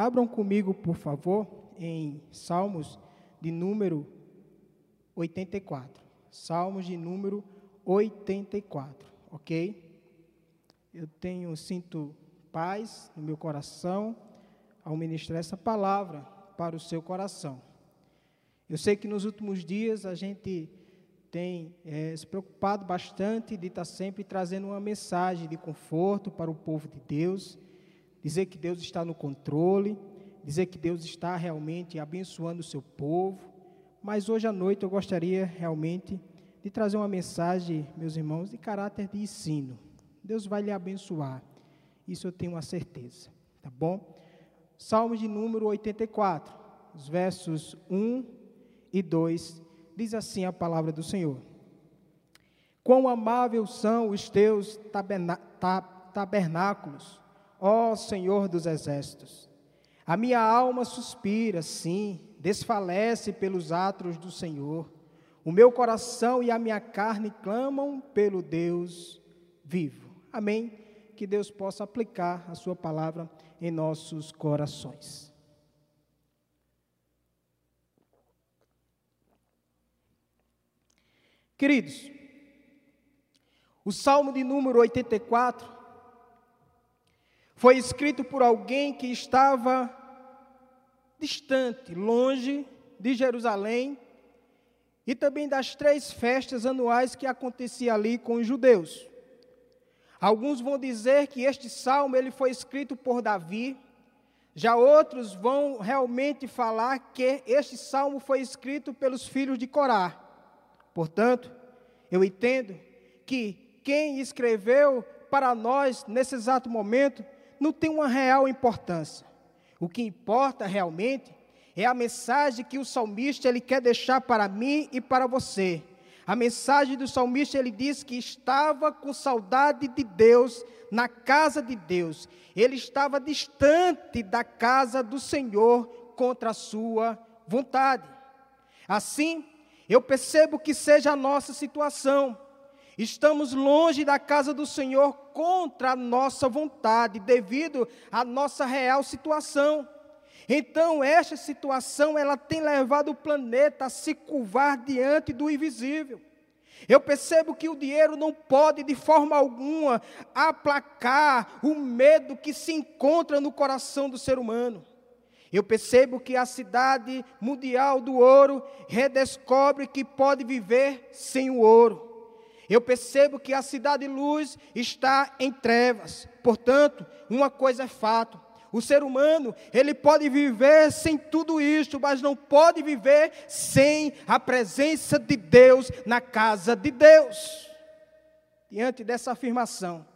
Abram comigo, por favor, em Salmos de número 84. Salmos de número 84, ok? Eu tenho, sinto paz no meu coração ao ministrar essa palavra para o seu coração. Eu sei que nos últimos dias a gente tem é, se preocupado bastante de estar sempre trazendo uma mensagem de conforto para o povo de Deus, dizer que Deus está no controle, dizer que Deus está realmente abençoando o seu povo. Mas hoje à noite eu gostaria realmente de trazer uma mensagem, meus irmãos, de caráter de ensino. Deus vai lhe abençoar, isso eu tenho uma certeza, tá bom? Salmo de número 84, os versos 1 e 2, diz assim a palavra do Senhor: Quão amáveis são os teus tabernáculos, ó Senhor dos exércitos. A minha alma suspira, sim, desfalece pelos atos do Senhor. O meu coração e a minha carne clamam pelo Deus vivo. Amém. Que Deus possa aplicar a Sua palavra em nossos corações. Queridos, o Salmo de número 84 foi escrito por alguém que estava distante, longe de Jerusalém e também das três festas anuais que acontecia ali com os judeus. Alguns vão dizer que este salmo ele foi escrito por Davi, já outros vão realmente falar que este salmo foi escrito pelos filhos de Corá. Portanto, eu entendo que quem escreveu para nós nesse exato momento não tem uma real importância. O que importa realmente é a mensagem que o salmista ele quer deixar para mim e para você. A mensagem do salmista ele diz que estava com saudade de Deus na casa de Deus. Ele estava distante da casa do Senhor contra a sua vontade. Assim, eu percebo que seja a nossa situação. Estamos longe da casa do Senhor contra a nossa vontade, devido à nossa real situação. Então, esta situação, ela tem levado o planeta a se curvar diante do invisível. Eu percebo que o dinheiro não pode, de forma alguma, aplacar o medo que se encontra no coração do ser humano. Eu percebo que a cidade mundial do ouro redescobre que pode viver sem o ouro. Eu percebo que a cidade luz está em trevas. Portanto, uma coisa é fato: o ser humano, ele pode viver sem tudo isto, mas não pode viver sem a presença de Deus na casa de Deus. Diante dessa afirmação,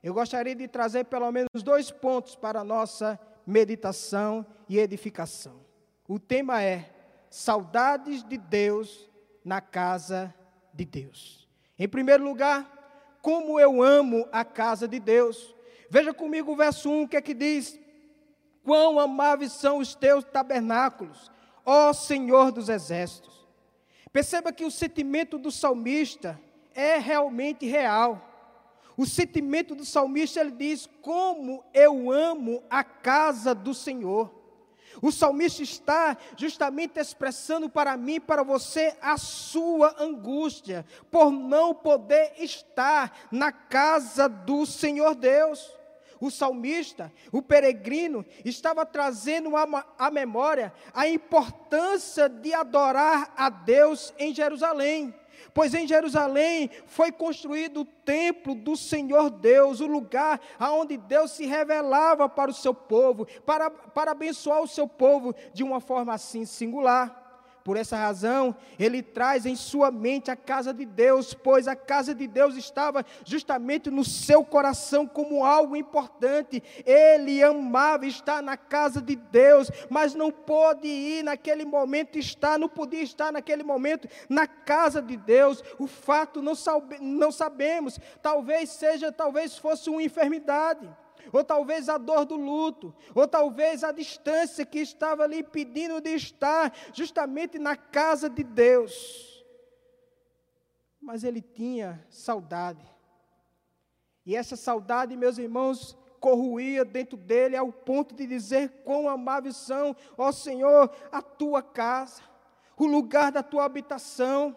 eu gostaria de trazer pelo menos dois pontos para a nossa meditação e edificação. O tema é saudades de Deus na casa de Deus. Em primeiro lugar, como eu amo a casa de Deus. Veja comigo o verso 1, o que é que diz? Quão amáveis são os teus tabernáculos, ó Senhor dos exércitos. Perceba que o sentimento do salmista é realmente real. O sentimento do salmista, ele diz: Como eu amo a casa do Senhor. O salmista está justamente expressando para mim, para você, a sua angústia por não poder estar na casa do Senhor Deus. O salmista, o peregrino, estava trazendo à memória a importância de adorar a Deus em Jerusalém. Pois em Jerusalém foi construído o templo do Senhor Deus, o lugar aonde Deus se revelava para o seu povo, para, para abençoar o seu povo de uma forma assim singular. Por essa razão, ele traz em sua mente a casa de Deus, pois a casa de Deus estava justamente no seu coração como algo importante. Ele amava estar na casa de Deus, mas não pôde ir naquele momento estar, não podia estar naquele momento na casa de Deus. O fato não, sabe, não sabemos, talvez seja, talvez fosse uma enfermidade ou talvez a dor do luto, ou talvez a distância que estava ali pedindo de estar justamente na casa de Deus. Mas ele tinha saudade. E essa saudade, meus irmãos, corroía dentro dele ao ponto de dizer quão amáveis são, ó Senhor, a tua casa, o lugar da tua habitação.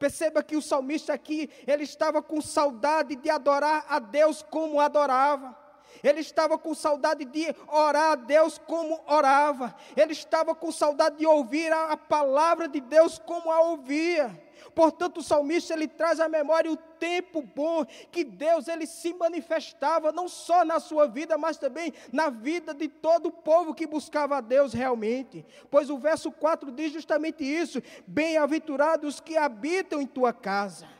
Perceba que o salmista aqui, ele estava com saudade de adorar a Deus como adorava. Ele estava com saudade de orar a Deus como orava. Ele estava com saudade de ouvir a, palavra de Deus como a ouvia. Portanto, o salmista ele traz à memória o tempo bom que Deus ele se manifestava não só na sua vida, mas também na vida de todo o povo que buscava a Deus realmente. Pois o verso 4 diz justamente isso: Bem-aventurados que habitam em tua casa.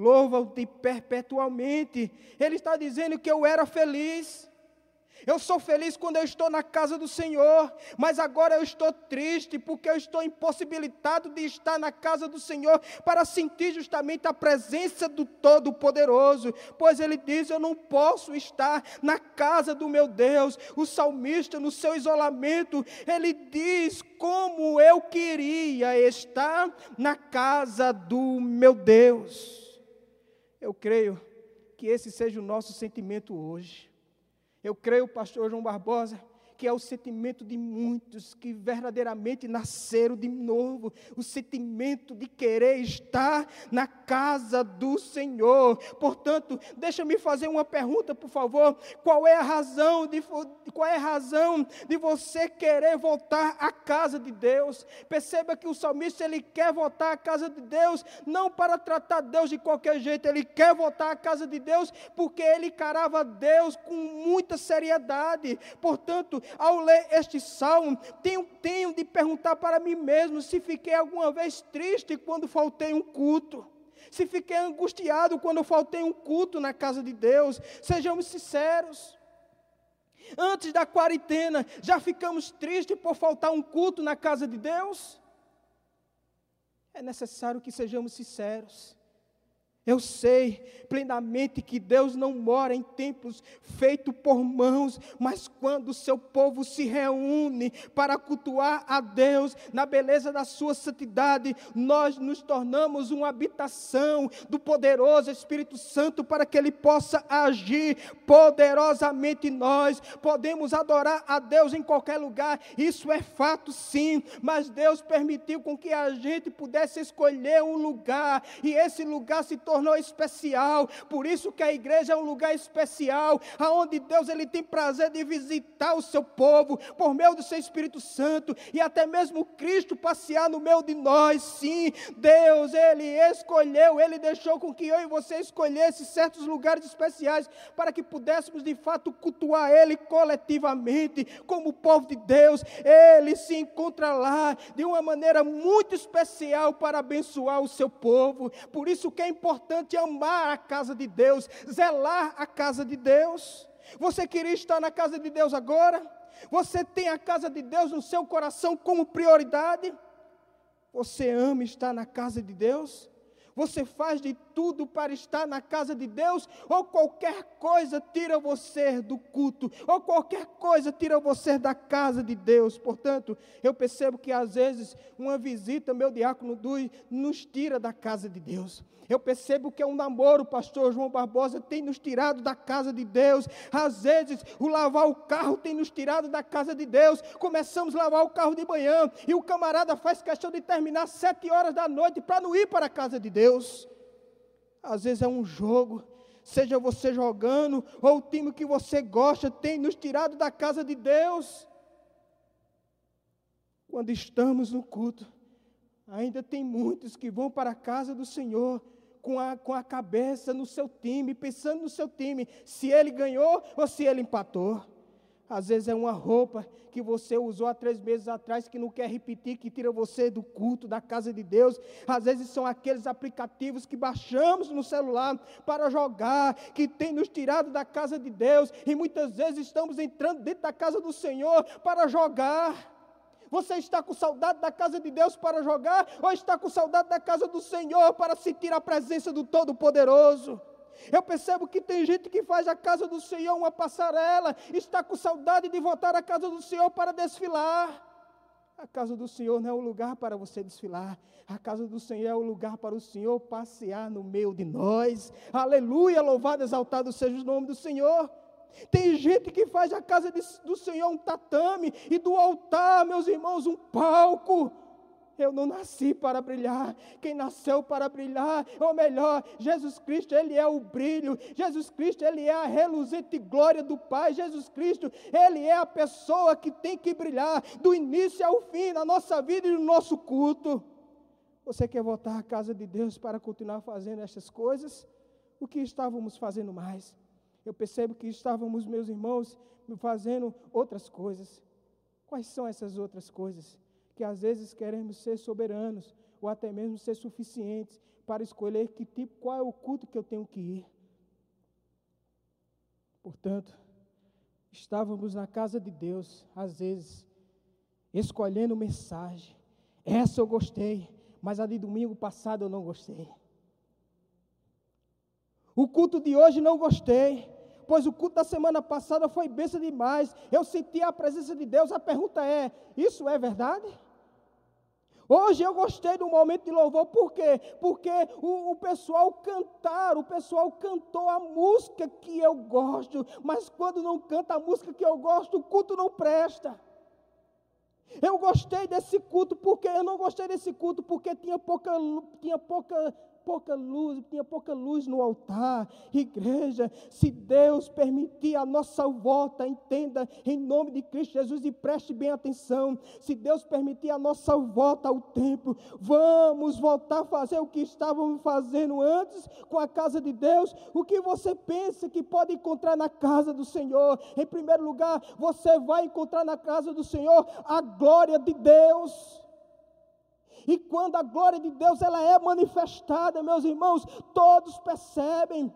Louva-te perpetuamente. Ele está dizendo que eu era feliz. Eu sou feliz quando eu estou na casa do Senhor, mas agora eu estou triste porque eu estou impossibilitado de estar na casa do Senhor para sentir justamente a presença do Todo-Poderoso, pois ele diz: Eu não posso estar na casa do meu Deus. O salmista, no seu isolamento, ele diz: Como eu queria estar na casa do meu Deus. Eu creio que esse seja o nosso sentimento hoje. Eu creio, pastor João Barbosa, que é o sentimento de muitos que verdadeiramente nasceram de novo, o sentimento de querer estar na casa do Senhor. Portanto, deixa-me fazer uma pergunta, por favor. Qual é a razão de qual é a razão de você querer voltar à casa de Deus? Perceba que o salmista ele quer voltar à casa de Deus não para tratar Deus de qualquer jeito, ele quer voltar à casa de Deus porque ele encarava Deus com muita seriedade. Portanto, ao ler este salmo, tenho, tenho de perguntar para mim mesmo se fiquei alguma vez triste quando faltei um culto. Se fiquei angustiado quando faltei um culto na casa de Deus, sejamos sinceros. Antes da quarentena, já ficamos tristes por faltar um culto na casa de Deus? É necessário que sejamos sinceros. Eu sei plenamente que Deus não mora em templos feitos por mãos, mas quando o seu povo se reúne para cultuar a Deus na beleza da sua santidade, nós nos tornamos uma habitação do poderoso Espírito Santo para que ele possa agir poderosamente nós. Podemos adorar a Deus em qualquer lugar, isso é fato sim, mas Deus permitiu com que a gente pudesse escolher um lugar e esse lugar se tornou tornou especial. Por isso que a igreja é um lugar especial, aonde Deus ele tem prazer de visitar o seu povo por meio do seu Espírito Santo e até mesmo Cristo passear no meio de nós. Sim, Deus ele escolheu, ele deixou com que eu e você escolhesse certos lugares especiais para que pudéssemos de fato cultuar ele coletivamente como povo de Deus. Ele se encontra lá de uma maneira muito especial para abençoar o seu povo. Por isso que é importante importante amar a casa de Deus, zelar a casa de Deus. Você queria estar na casa de Deus agora? Você tem a casa de Deus no seu coração como prioridade? Você ama estar na casa de Deus? Você faz de tudo para estar na casa de Deus, ou qualquer coisa tira você do culto, ou qualquer coisa tira você da casa de Deus. Portanto, eu percebo que às vezes uma visita, meu diácono Dui, nos tira da casa de Deus. Eu percebo que é um namoro, pastor João Barbosa, tem nos tirado da casa de Deus. Às vezes, o lavar o carro tem nos tirado da casa de Deus. Começamos a lavar o carro de manhã e o camarada faz questão de terminar sete horas da noite para não ir para a casa de Deus. Às vezes é um jogo, seja você jogando ou o time que você gosta, tem nos tirado da casa de Deus. Quando estamos no culto, ainda tem muitos que vão para a casa do Senhor com a, com a cabeça no seu time, pensando no seu time, se ele ganhou ou se ele empatou. Às vezes é uma roupa que você usou há três meses atrás que não quer repetir, que tira você do culto, da casa de Deus. Às vezes são aqueles aplicativos que baixamos no celular para jogar, que tem nos tirado da casa de Deus. E muitas vezes estamos entrando dentro da casa do Senhor para jogar. Você está com saudade da casa de Deus para jogar ou está com saudade da casa do Senhor para sentir a presença do Todo-Poderoso? Eu percebo que tem gente que faz a casa do Senhor uma passarela, está com saudade de voltar à casa do Senhor para desfilar. A casa do Senhor não é o lugar para você desfilar. A casa do Senhor é o lugar para o Senhor passear no meio de nós. Aleluia, louvado, exaltado seja o nome do Senhor. Tem gente que faz a casa de, do Senhor um tatame e do altar, meus irmãos, um palco. Eu não nasci para brilhar. Quem nasceu para brilhar, ou melhor, Jesus Cristo, ele é o brilho. Jesus Cristo, ele é a reluzente glória do Pai. Jesus Cristo, ele é a pessoa que tem que brilhar do início ao fim na nossa vida e no nosso culto. Você quer voltar à casa de Deus para continuar fazendo essas coisas? O que estávamos fazendo mais? Eu percebo que estávamos, meus irmãos, fazendo outras coisas. Quais são essas outras coisas? Que às vezes queremos ser soberanos, ou até mesmo ser suficientes para escolher que tipo, qual é o culto que eu tenho que ir. Portanto, estávamos na casa de Deus, às vezes, escolhendo mensagem. Essa eu gostei, mas a de domingo passado eu não gostei. O culto de hoje não gostei, pois o culto da semana passada foi bênção demais. Eu senti a presença de Deus. A pergunta é: isso é verdade? Hoje eu gostei do momento de louvor, por quê? Porque o, o, pessoal cantaram, o pessoal cantou a música que eu gosto, mas quando não canta a música que eu gosto, o culto não presta. Eu gostei desse culto porque eu não gostei desse culto porque tinha pouca, tinha pouca pouca luz, tinha pouca luz no altar. Igreja, se Deus permitir a nossa volta, entenda, em nome de Cristo Jesus, e preste bem atenção. Se Deus permitir a nossa volta ao templo, vamos voltar a fazer o que estávamos fazendo antes com a casa de Deus. O que você pensa que pode encontrar na casa do Senhor? Em primeiro lugar, você vai encontrar na casa do Senhor a glória de Deus. E quando a glória de Deus ela é manifestada, meus irmãos, todos percebem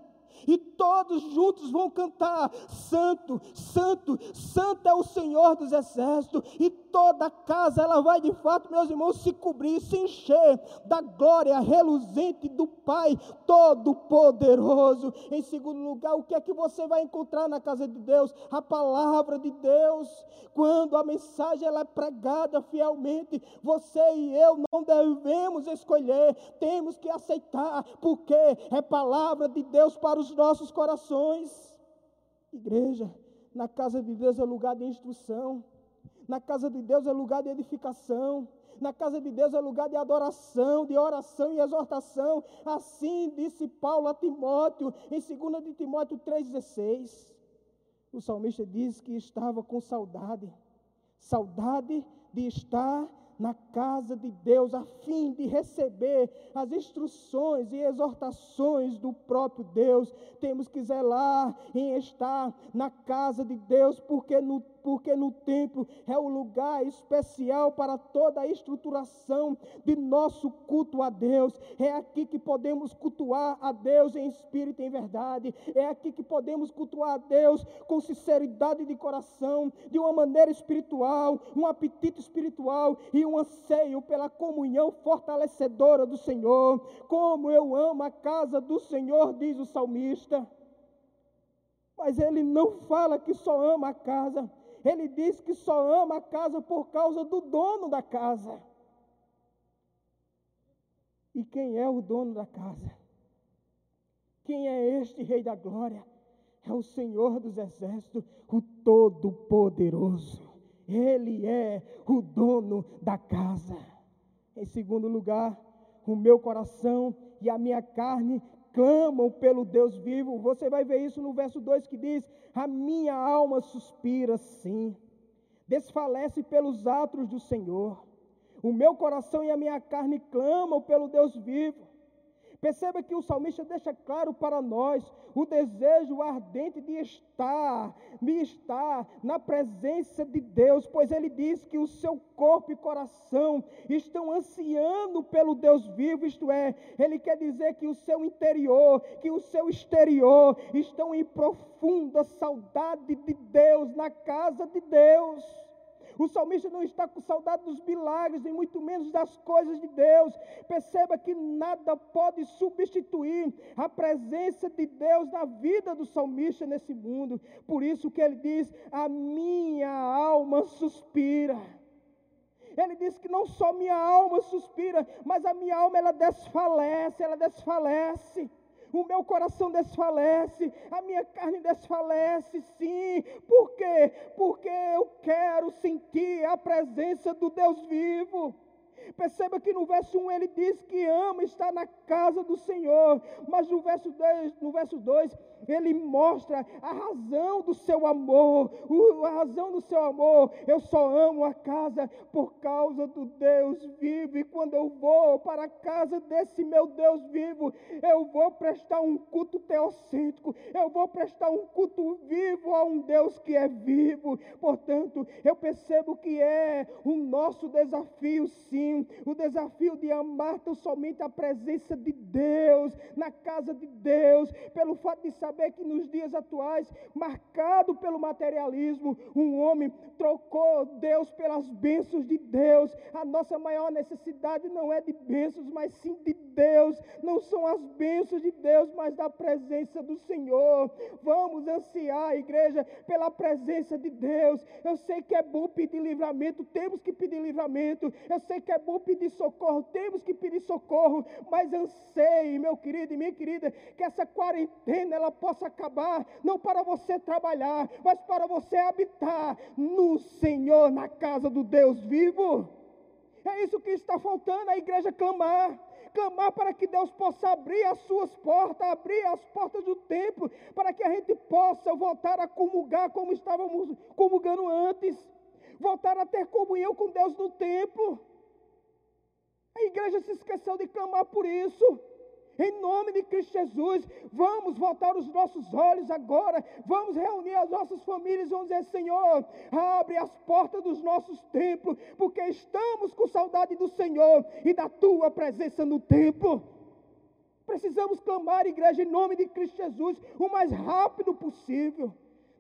e todos juntos vão cantar: Santo, Santo, Santo é o Senhor dos Exércitos, e toda a casa ela vai de fato, meus irmãos, se cobrir, se encher da glória reluzente do Pai Todo-Poderoso. Em segundo lugar, o que é que você vai encontrar na casa de Deus? A palavra de Deus. Quando a mensagem ela é pregada fielmente, você e eu não devemos escolher, temos que aceitar, porque é palavra de Deus para os nossos corações. Igreja, na casa de Deus é lugar de instrução, na casa de Deus é lugar de edificação, na casa de Deus é lugar de adoração, de oração e exortação. Assim disse Paulo a Timóteo, em 2 de Timóteo 3,16. O salmista diz que estava com saudade, saudade de estar na casa de Deus, a fim de receber as instruções e exortações do próprio Deus. Temos que zelar em estar na casa de Deus, porque no porque no templo é o lugar especial para toda a estruturação de nosso culto a Deus. É aqui que podemos cultuar a Deus em espírito e em verdade. É aqui que podemos cultuar a Deus com sinceridade de coração, de uma maneira espiritual, um apetite espiritual e um anseio pela comunhão fortalecedora do Senhor. Como eu amo a casa do Senhor, diz o salmista. Mas ele não fala que só ama a casa, ele diz que só ama a casa por causa do dono da casa. E quem é o dono da casa? Quem é este Rei da Glória? É o Senhor dos Exércitos, o Todo-Poderoso. Ele é o dono da casa. Em segundo lugar, o meu coração e a minha carne clamam pelo Deus vivo. Você vai ver isso no verso 2 que diz: A minha alma suspira, sim, desfalece pelos atos do Senhor. O meu coração e a minha carne clamam pelo Deus vivo. Perceba que o salmista deixa claro para nós o desejo ardente de estar, de estar na presença de Deus, pois ele diz que o seu corpo e coração estão ansiando pelo Deus vivo, isto é, ele quer dizer que o seu interior, que o seu exterior estão em profunda saudade de Deus, na casa de Deus. O salmista não está com saudade dos milagres, e muito menos das coisas de Deus. Perceba que nada pode substituir a presença de Deus na vida do salmista nesse mundo. Por isso que ele diz: A minha alma suspira. Ele diz que não só minha alma suspira, mas a minha alma ela desfalece, ela desfalece. O meu coração desfalece, a minha carne desfalece, sim. Por quê? Porque eu quero sentir a presença do Deus vivo. Perceba que no verso 1 ele diz que ama estar na casa do Senhor, mas no verso 2, no verso 2 ele mostra a razão do seu amor, a razão do seu amor. Eu só amo a casa por causa do Deus vivo, e quando eu vou para a casa desse meu Deus vivo, eu vou prestar um culto teocêntrico, eu vou prestar um culto vivo a um Deus que é vivo. Portanto, eu percebo que é o nosso desafio, sim, o desafio de amar tão somente a presença de Deus, na casa de Deus, pelo fato de saber que nos dias atuais, marcado pelo materialismo, um homem trocou Deus pelas bênçãos de Deus. A nossa maior necessidade não é de bênçãos, mas sim de Deus. Não são as bênçãos de Deus, mas da presença do Senhor. Vamos ansiar, igreja, pela presença de Deus. Eu sei que é bom pedir livramento, temos que pedir livramento. Eu sei que é bom pedir socorro, temos que pedir socorro. Mas anseie, meu querido e minha querida, que essa quarentena ela possa acabar, não para você trabalhar, mas para você habitar no Senhor, na casa do Deus vivo. É isso que está faltando a igreja clamar clamar para que Deus possa abrir as suas portas, abrir as portas do templo, para que a gente possa voltar a comungar como estávamos comungando antes, voltar a ter comunhão com Deus no templo. A igreja se esqueceu de clamar por isso. Em nome de Cristo Jesus, vamos voltar os nossos olhos agora, vamos reunir as nossas famílias vamos dizer: Senhor, abre as portas dos nossos templos, porque estamos com saudade do Senhor e da tua presença no templo. Precisamos clamar, igreja, em nome de Cristo Jesus, o mais rápido possível.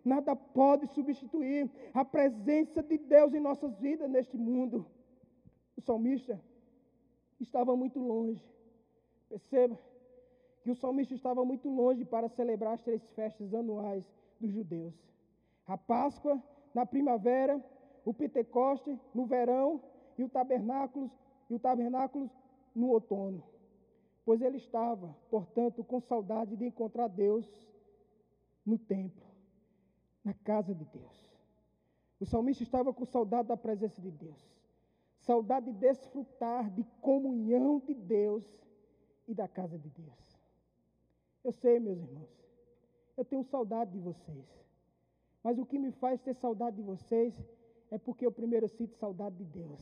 Nada pode substituir a presença de Deus em nossas vidas neste mundo. O salmista estava muito longe Perceba que o salmista estava muito longe para celebrar as três festas anuais dos judeus: a Páscoa na primavera, o Pentecoste no verão e o tabernáculo e o tabernáculo no outono. Pois ele estava, portanto, com saudade de encontrar Deus no templo, na casa de Deus. O salmista estava com saudade da presença de Deus, saudade de desfrutar de comunhão de Deus e da casa de Deus. Eu sei, meus irmãos, eu tenho saudade de vocês. Mas o que me faz ter saudade de vocês é porque eu primeiro sinto saudade de Deus.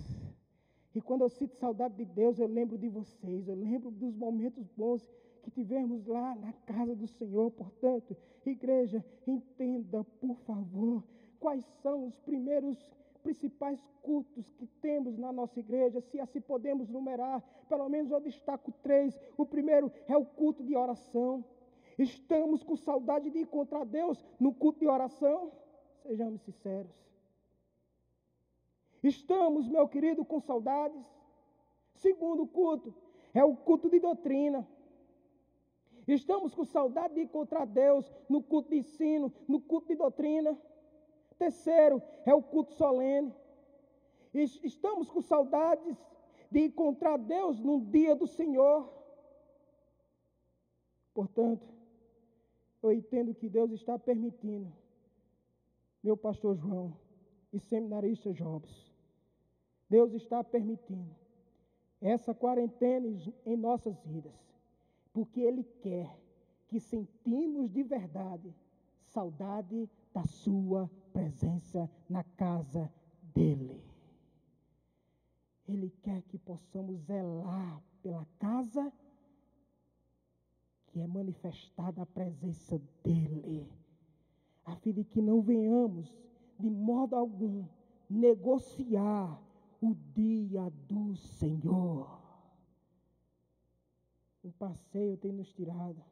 E quando eu sinto saudade de Deus, eu lembro de vocês, eu lembro dos momentos bons que tivemos lá na casa do Senhor. Portanto, igreja, entenda, por favor, quais são os primeiros principais cultos que temos na nossa igreja, se assim podemos numerar, pelo menos eu destaco três. O primeiro é o culto de oração. Estamos com saudade de encontrar Deus no culto de oração? Sejamos sinceros. Estamos, meu querido, com saudades. Segundo culto é o culto de doutrina. Estamos com saudade de encontrar Deus no culto de ensino, no culto de doutrina. Terceiro, é o culto solene. Estamos com saudades de encontrar Deus num dia do Senhor. Portanto, eu entendo que Deus está permitindo, meu pastor João e seminarista Jobs, Deus está permitindo essa quarentena em nossas vidas, porque Ele quer que sentimos de verdade saudade da Sua presença na casa dele. Ele quer que possamos zelar pela casa que é manifestada a presença dele, a fim de que não venhamos de modo algum negociar o dia do Senhor. Um passeio tem nos tirado,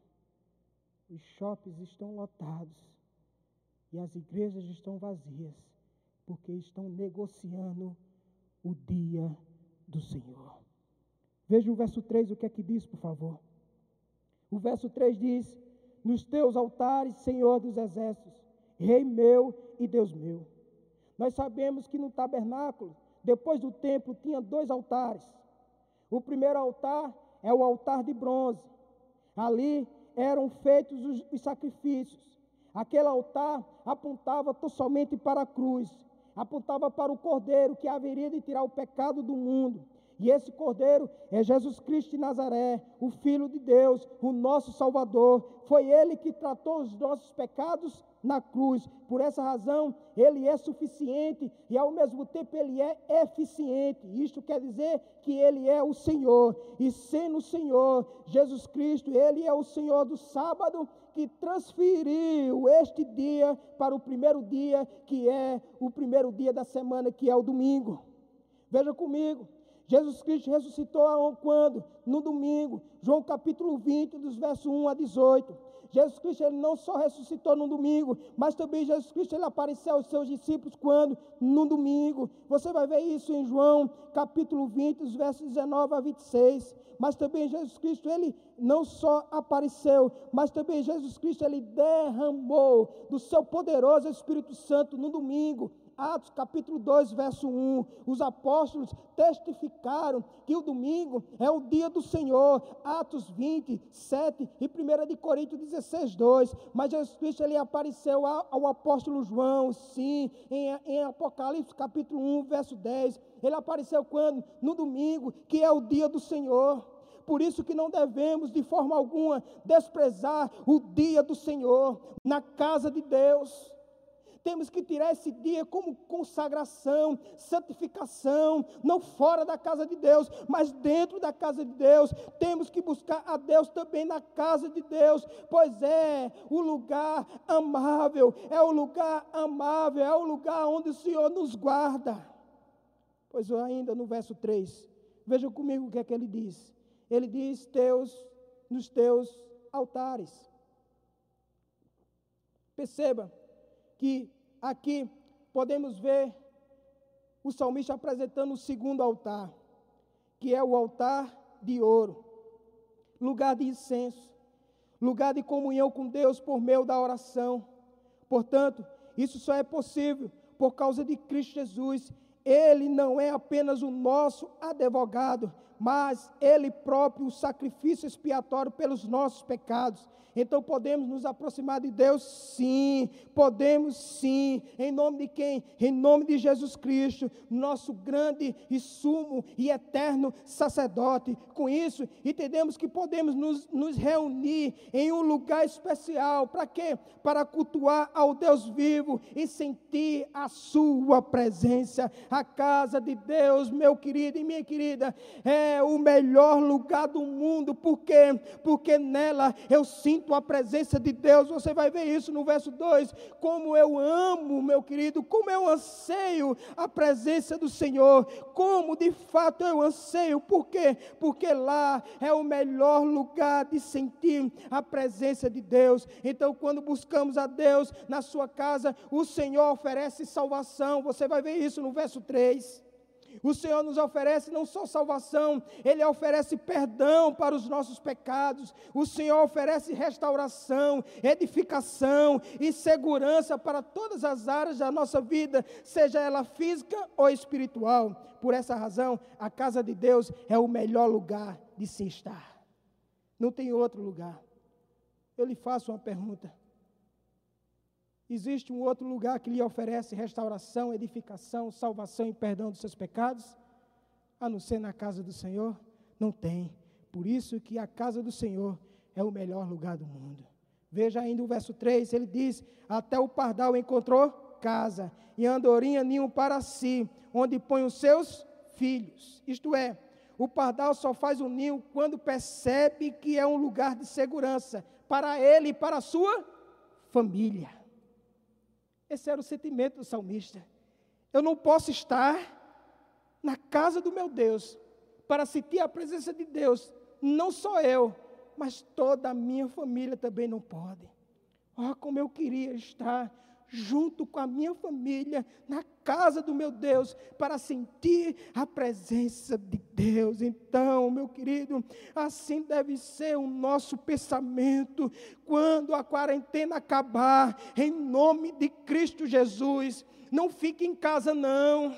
os shoppings estão lotados, e as igrejas estão vazias, porque estão negociando o dia do Senhor. Veja o verso 3, o que é que diz, por favor. O verso 3 diz: Nos teus altares, Senhor dos exércitos, Rei meu e Deus meu. Nós sabemos que no tabernáculo, depois do templo, tinha dois altares. O primeiro altar é o altar de bronze. Ali eram feitos os, os sacrifícios. Aquele altar apontava somente para a cruz, apontava para o cordeiro que haveria de tirar o pecado do mundo. E esse cordeiro é Jesus Cristo de Nazaré, o Filho de Deus, o nosso Salvador. Foi ele que tratou os nossos pecados na cruz. Por essa razão, ele é suficiente e ao mesmo tempo ele é eficiente. Isto quer dizer que ele é o Senhor. E sendo o Senhor, Jesus Cristo, ele é o Senhor do sábado que transferiu este dia para o primeiro dia, que é o primeiro dia da semana, que é o domingo. Veja comigo. Jesus Cristo ressuscitou quando? No domingo. João capítulo 20, dos versos 1 a 18. Jesus Cristo ele não só ressuscitou no domingo, mas também Jesus Cristo ele apareceu aos seus discípulos quando? No domingo. Você vai ver isso em João capítulo 20, dos versos 19 a 26. Mas também Jesus Cristo ele não só apareceu, mas também Jesus Cristo ele derramou do seu poderoso Espírito Santo no domingo Atos capítulo 2, verso 1, os apóstolos testificaram que o domingo é o dia do Senhor. Atos 20, 7 e 1 de Coríntios 16, 2. Mas Jesus Cristo ele apareceu ao, ao apóstolo João, sim, em, em Apocalipse capítulo 1, verso 10. Ele apareceu quando? No domingo, que é o dia do Senhor. Por isso que não devemos, de forma alguma, desprezar o dia do Senhor na casa de Deus. Temos que tirar esse dia como consagração, santificação, não fora da casa de Deus, mas dentro da casa de Deus. Temos que buscar a Deus também na casa de Deus, pois é o lugar amável, é o lugar amável, é o lugar onde o Senhor nos guarda. Pois ainda no verso 3, veja comigo o que é que ele diz. Ele diz: Teus, nos teus altares. Perceba, que aqui podemos ver o salmista apresentando o segundo altar, que é o altar de ouro, lugar de incenso, lugar de comunhão com Deus por meio da oração. Portanto, isso só é possível por causa de Cristo Jesus. Ele não é apenas o nosso advogado, mas Ele próprio o sacrifício expiatório pelos nossos pecados. Então podemos nos aproximar de Deus? Sim, podemos sim. Em nome de quem? Em nome de Jesus Cristo, nosso grande e sumo e eterno sacerdote. Com isso, entendemos que podemos nos, nos reunir em um lugar especial. Para quê? Para cultuar ao Deus vivo e sentir a Sua presença. A casa de Deus, meu querido e minha querida, é o melhor lugar do mundo. Por quê? Porque nela eu sinto a presença de Deus. Você vai ver isso no verso 2. Como eu amo, meu querido, como eu anseio a presença do Senhor. Como de fato eu anseio. Por quê? Porque lá é o melhor lugar de sentir a presença de Deus. Então, quando buscamos a Deus na sua casa, o Senhor oferece salvação. Você vai ver isso no verso 3. O Senhor nos oferece não só salvação, Ele oferece perdão para os nossos pecados. O Senhor oferece restauração, edificação e segurança para todas as áreas da nossa vida, seja ela física ou espiritual. Por essa razão, a casa de Deus é o melhor lugar de se estar. Não tem outro lugar. Eu lhe faço uma pergunta. Existe um outro lugar que lhe oferece restauração, edificação, salvação e perdão dos seus pecados? A não ser na casa do Senhor? Não tem. Por isso que a casa do Senhor é o melhor lugar do mundo. Veja ainda o verso 3, ele diz: Até o pardal encontrou casa, e andorinha ninho para si, onde põe os seus filhos. Isto é, o pardal só faz o ninho quando percebe que é um lugar de segurança para ele e para a sua família. Esse era o sentimento do salmista. Eu não posso estar na casa do meu Deus para sentir a presença de Deus. Não só eu, mas toda a minha família também não pode. Oh, como eu queria estar junto com a minha família, na casa do meu Deus, para sentir a presença de Deus. Então, meu querido, assim deve ser o nosso pensamento quando a quarentena acabar, em nome de Cristo Jesus. Não fique em casa, não.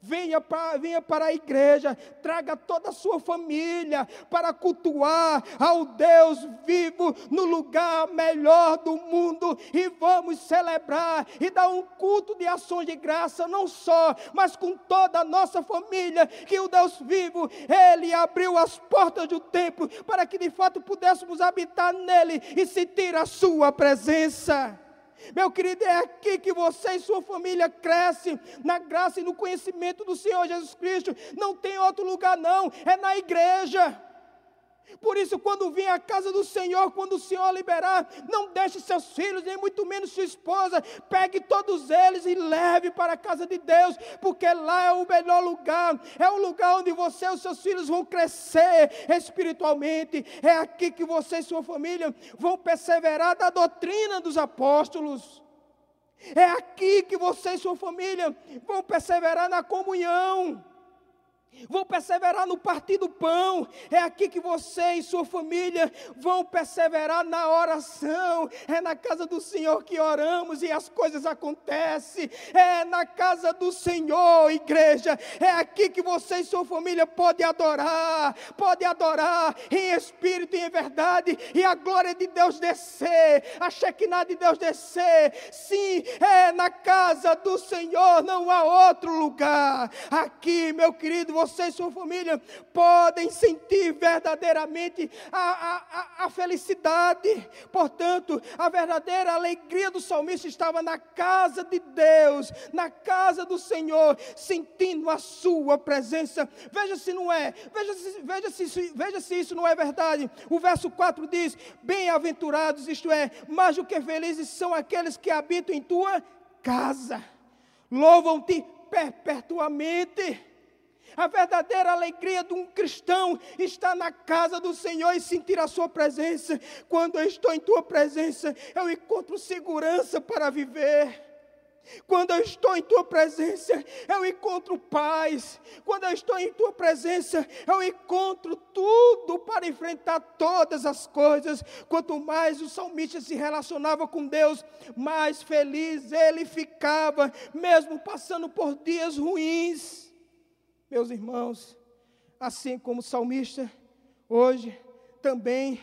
Venha para, venha para a igreja, traga toda a sua família para cultuar ao Deus vivo no lugar melhor do mundo e vamos celebrar e dar um culto de ações de graça, não só, mas com toda a nossa família, que o Deus vivo, Ele abriu as portas do templo para que de fato pudéssemos habitar nele e sentir a Sua presença. Meu querido, é aqui que você e sua família crescem, na graça e no conhecimento do Senhor Jesus Cristo. Não tem outro lugar, não, é na igreja. Por isso, quando vem à casa do Senhor, quando o Senhor liberar, não deixe seus filhos, nem muito menos sua esposa, pegue todos eles e leve para a casa de Deus, porque lá é o melhor lugar, é o lugar onde você e os seus filhos vão crescer espiritualmente, é aqui que você e sua família vão perseverar da doutrina dos apóstolos. É aqui que você e sua família vão perseverar na comunhão. Vão perseverar no partir do pão. É aqui que você e sua família vão perseverar na oração. É na casa do Senhor que oramos e as coisas acontecem. É na casa do Senhor, igreja. É aqui que você e sua família podem adorar. Pode adorar em espírito e em verdade. E a glória de Deus descer. A Shekinah de Deus descer. Sim, é na casa do Senhor. Não há outro lugar. Aqui, meu querido, você e sua família podem sentir verdadeiramente a, a, a felicidade. Portanto, a verdadeira alegria do salmista estava na casa de Deus, na casa do Senhor, sentindo a sua presença. Veja se não é, veja se, veja se, veja se isso não é verdade. O verso 4 diz: Bem-aventurados, isto é, mais do que felizes são aqueles que habitam em tua casa, louvam-te perpetuamente. A verdadeira alegria de um cristão está na casa do Senhor e sentir a sua presença. Quando eu estou em tua presença, eu encontro segurança para viver. Quando eu estou em tua presença, eu encontro paz. Quando eu estou em tua presença, eu encontro tudo para enfrentar todas as coisas. Quanto mais o salmista se relacionava com Deus, mais feliz ele ficava, mesmo passando por dias ruins. Meus irmãos, assim como o salmista, hoje também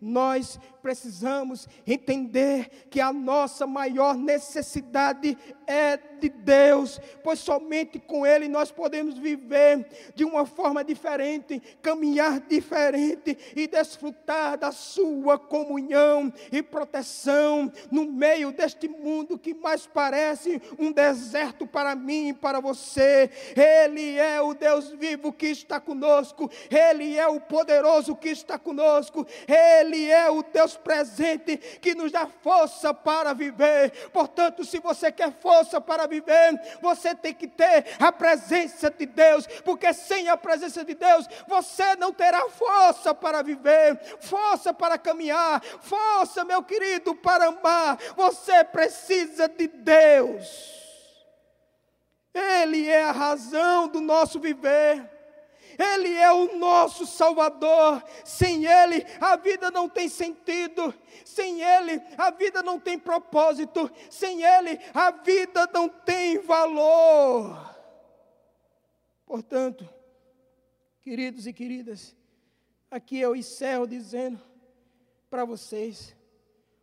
nós precisamos entender que a nossa maior necessidade é de Deus, pois somente com Ele nós podemos viver de uma forma diferente, caminhar diferente e desfrutar da Sua comunhão e proteção no meio deste mundo que mais parece um deserto para mim e para você. Ele é o Deus vivo que está conosco, Ele é o poderoso que está conosco, Ele é o Deus presente que nos dá força para viver. Portanto, se você quer força para viver, você tem que ter a presença de Deus, porque sem a presença de Deus, você não terá força para viver, força para caminhar, força, meu querido, para amar. Você precisa de Deus. Ele é a razão do nosso viver. Ele é o nosso Salvador. Sem Ele, a vida não tem sentido. Sem Ele, a vida não tem propósito. Sem Ele, a vida não tem valor. Portanto, queridos e queridas, aqui eu encerro dizendo para vocês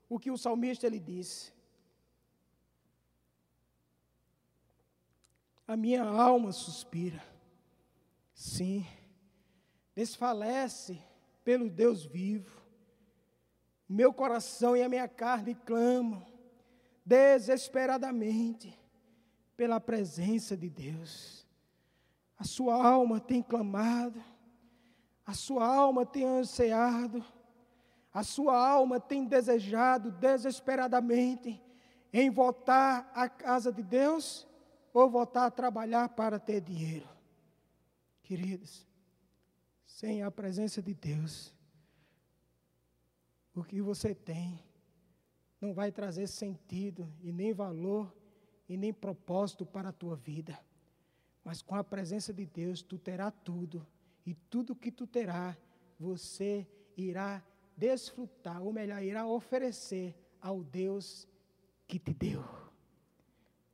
o que o salmista ele disse. A minha alma suspira Sim, desfalece pelo Deus vivo. Meu coração e a minha carne clamam desesperadamente pela presença de Deus. A sua alma tem clamado, a sua alma tem ansiado, a sua alma tem desejado desesperadamente em voltar à casa de Deus ou voltar a trabalhar para ter dinheiro. Queridos, sem a presença de Deus, o que você tem não vai trazer sentido e nem valor e nem propósito para a tua vida. Mas com a presença de Deus, tu terá tudo, e tudo que tu terá, você irá desfrutar, ou melhor, irá oferecer ao Deus que te deu.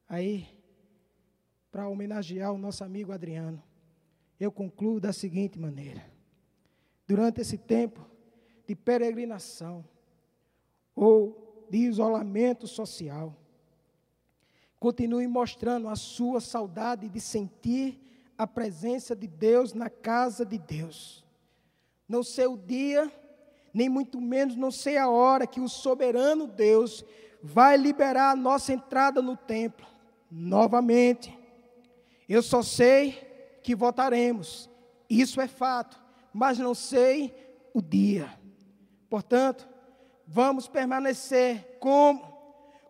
Aí, para homenagear o nosso amigo Adriano, eu concluo da seguinte maneira: durante esse tempo de peregrinação ou de isolamento social, continue mostrando a sua saudade de sentir a presença de Deus na casa de Deus. Não sei o dia, nem muito menos não sei a hora que o soberano Deus vai liberar a nossa entrada no templo novamente. Eu só sei que votaremos, isso é fato, mas não sei o dia. Portanto, vamos permanecer como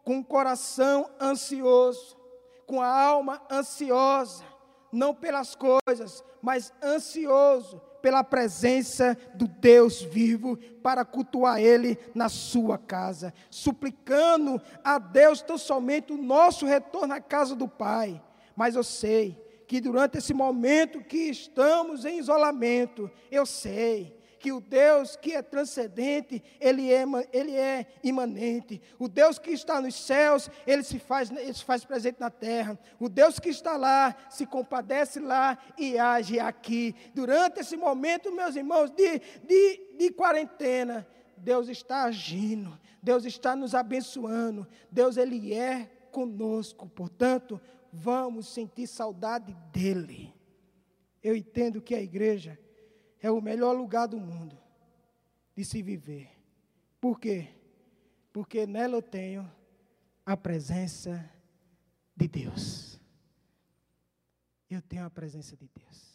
com o coração ansioso, com a alma ansiosa, não pelas coisas, mas ansioso pela presença do Deus vivo, para cultuar Ele na sua casa, suplicando a Deus tão somente o nosso retorno à casa do Pai. Mas eu sei que durante esse momento que estamos em isolamento, eu sei que o Deus que é transcendente, ele é, ele é imanente. O Deus que está nos céus, ele se, faz, ele se faz presente na terra. O Deus que está lá, se compadece lá e age aqui. Durante esse momento, meus irmãos, de, de, de quarentena, Deus está agindo, Deus está nos abençoando, Deus ele é conosco. Portanto, vamos sentir saudade dele. Eu entendo que a igreja é o melhor lugar do mundo de se viver. Por quê? Porque nela eu tenho a presença de Deus. Eu tenho a presença de Deus.